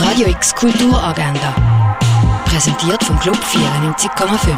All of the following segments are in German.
Radio X Kulturagenda. Präsentiert vom Club 94,5.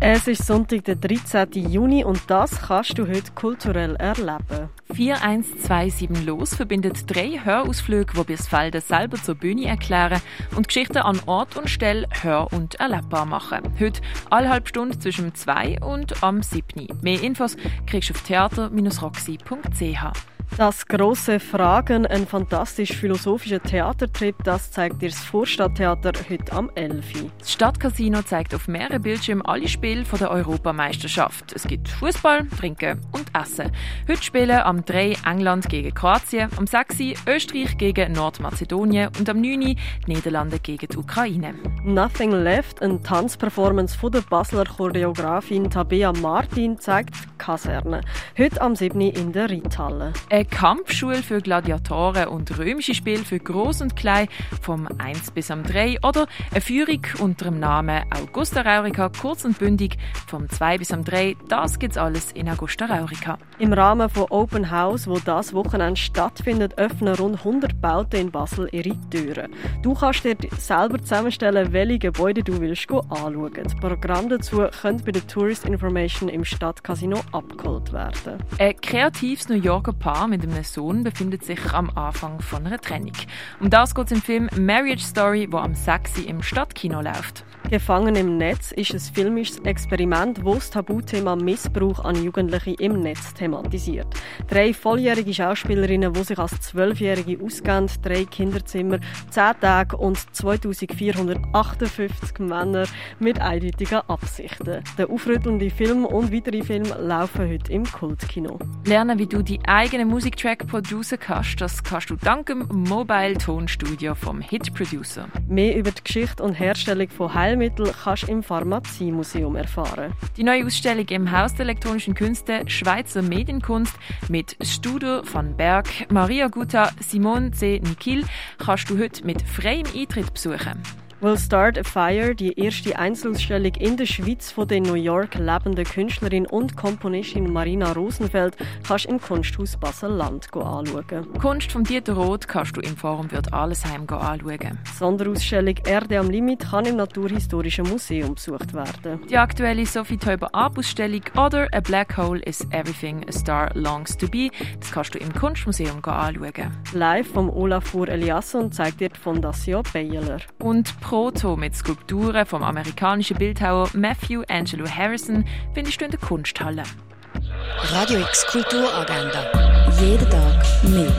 Es ist Sonntag, der 13. Juni und das kannst du heute kulturell erleben. 4127 Los verbindet drei Hörausflüge, die Birsfelden selber zur Bühne erklären und Geschichten an Ort und Stelle hör- und erlebbar machen. Heute alle halbe Stunde zwischen 2 und am 7. Mehr Infos kriegst du auf theater-roxy.ch. Das große Fragen, ein fantastisch philosophischer Theatertrip, das zeigt dir das Vorstadttheater heute am 11. Das Stadtcasino zeigt auf mehreren Bildschirmen alle Spiele der Europameisterschaft. Es gibt Fußball, Trinken und Essen. Heute spielen am 3 England gegen Kroatien, am 6 Österreich gegen Nordmazedonien und am 9 Niederlande gegen die Ukraine. Nothing Left, eine Tanzperformance von der Basler Choreografin Tabea Martin, zeigt Kaserne. Heute am 7 in der Riedhalle. Eine Kampfschule für Gladiatoren und römische Spiele für Groß und Klein vom 1 bis am 3 oder eine Führung unter dem Namen Augusta Raurica kurz und bündig vom 2 bis am 3. Das gibt's alles in Augusta Raurica. Im Rahmen von Open House, wo das Wochenende stattfindet, öffnen rund 100 Bauten in Basel ihre Türen. Du kannst dir selber zusammenstellen, welche Gebäude du willst anschauen. Das Programm dazu könnte bei der Tourist Information im Stadtcasino abgeholt werden. Ein kreatives New Yorker Paar mit einem Sohn befindet sich am Anfang von einer Trennung. Um das geht es im Film Marriage Story, wo am 6. im Stadtkino läuft. Gefangen im Netz ist ein filmisches Experiment, wo das Tabuthema Missbrauch an Jugendlichen im Netz thematisiert. Drei volljährige Schauspielerinnen, die sich als Zwölfjährige ausgeben, drei Kinderzimmer, zehn Tage und 2458 Männer mit eindeutigen Absichten. Der aufrüttelnde Film und weitere Filme laufen heute im Kultkino. Lernen, wie du die eigene Musiktrack producen kannst, das kannst du dank dem Mobile Tonstudio vom Hit Producer. Mehr über die Geschichte und Herstellung von Heilmitteln kannst du im Pharmaziemuseum erfahren. Die neue Ausstellung im Haus der elektronischen Künste Schweizer Medienkunst mit Studio von Berg, Maria Guta, Simone C. Nikil kannst du heute mit freiem Eintritt besuchen. Will Start a Fire, die erste Einzelausstellung in der Schweiz von der New York lebenden Künstlerin und Komponistin Marina Rosenfeld, kannst du im Kunsthaus Basel-Land anschauen. Kunst von Dieter Roth kannst du im Forum Wird Allesheim anschauen. Die Sonderausstellung Erde am Limit kann im Naturhistorischen Museum besucht werden. Die aktuelle Sophie Teuber Ab-Ausstellung oder A Black Hole is Everything a Star Longs to Be, das kannst du im Kunstmuseum anschauen. Live vom Olafur Eliasson zeigt dir die Fondation Baylor. Und Proto mit Skulpturen vom amerikanischen Bildhauer Matthew Angelo Harrison findest du in der Kunsthalle. Radio X Kulturagenda. Jeden Tag mehr.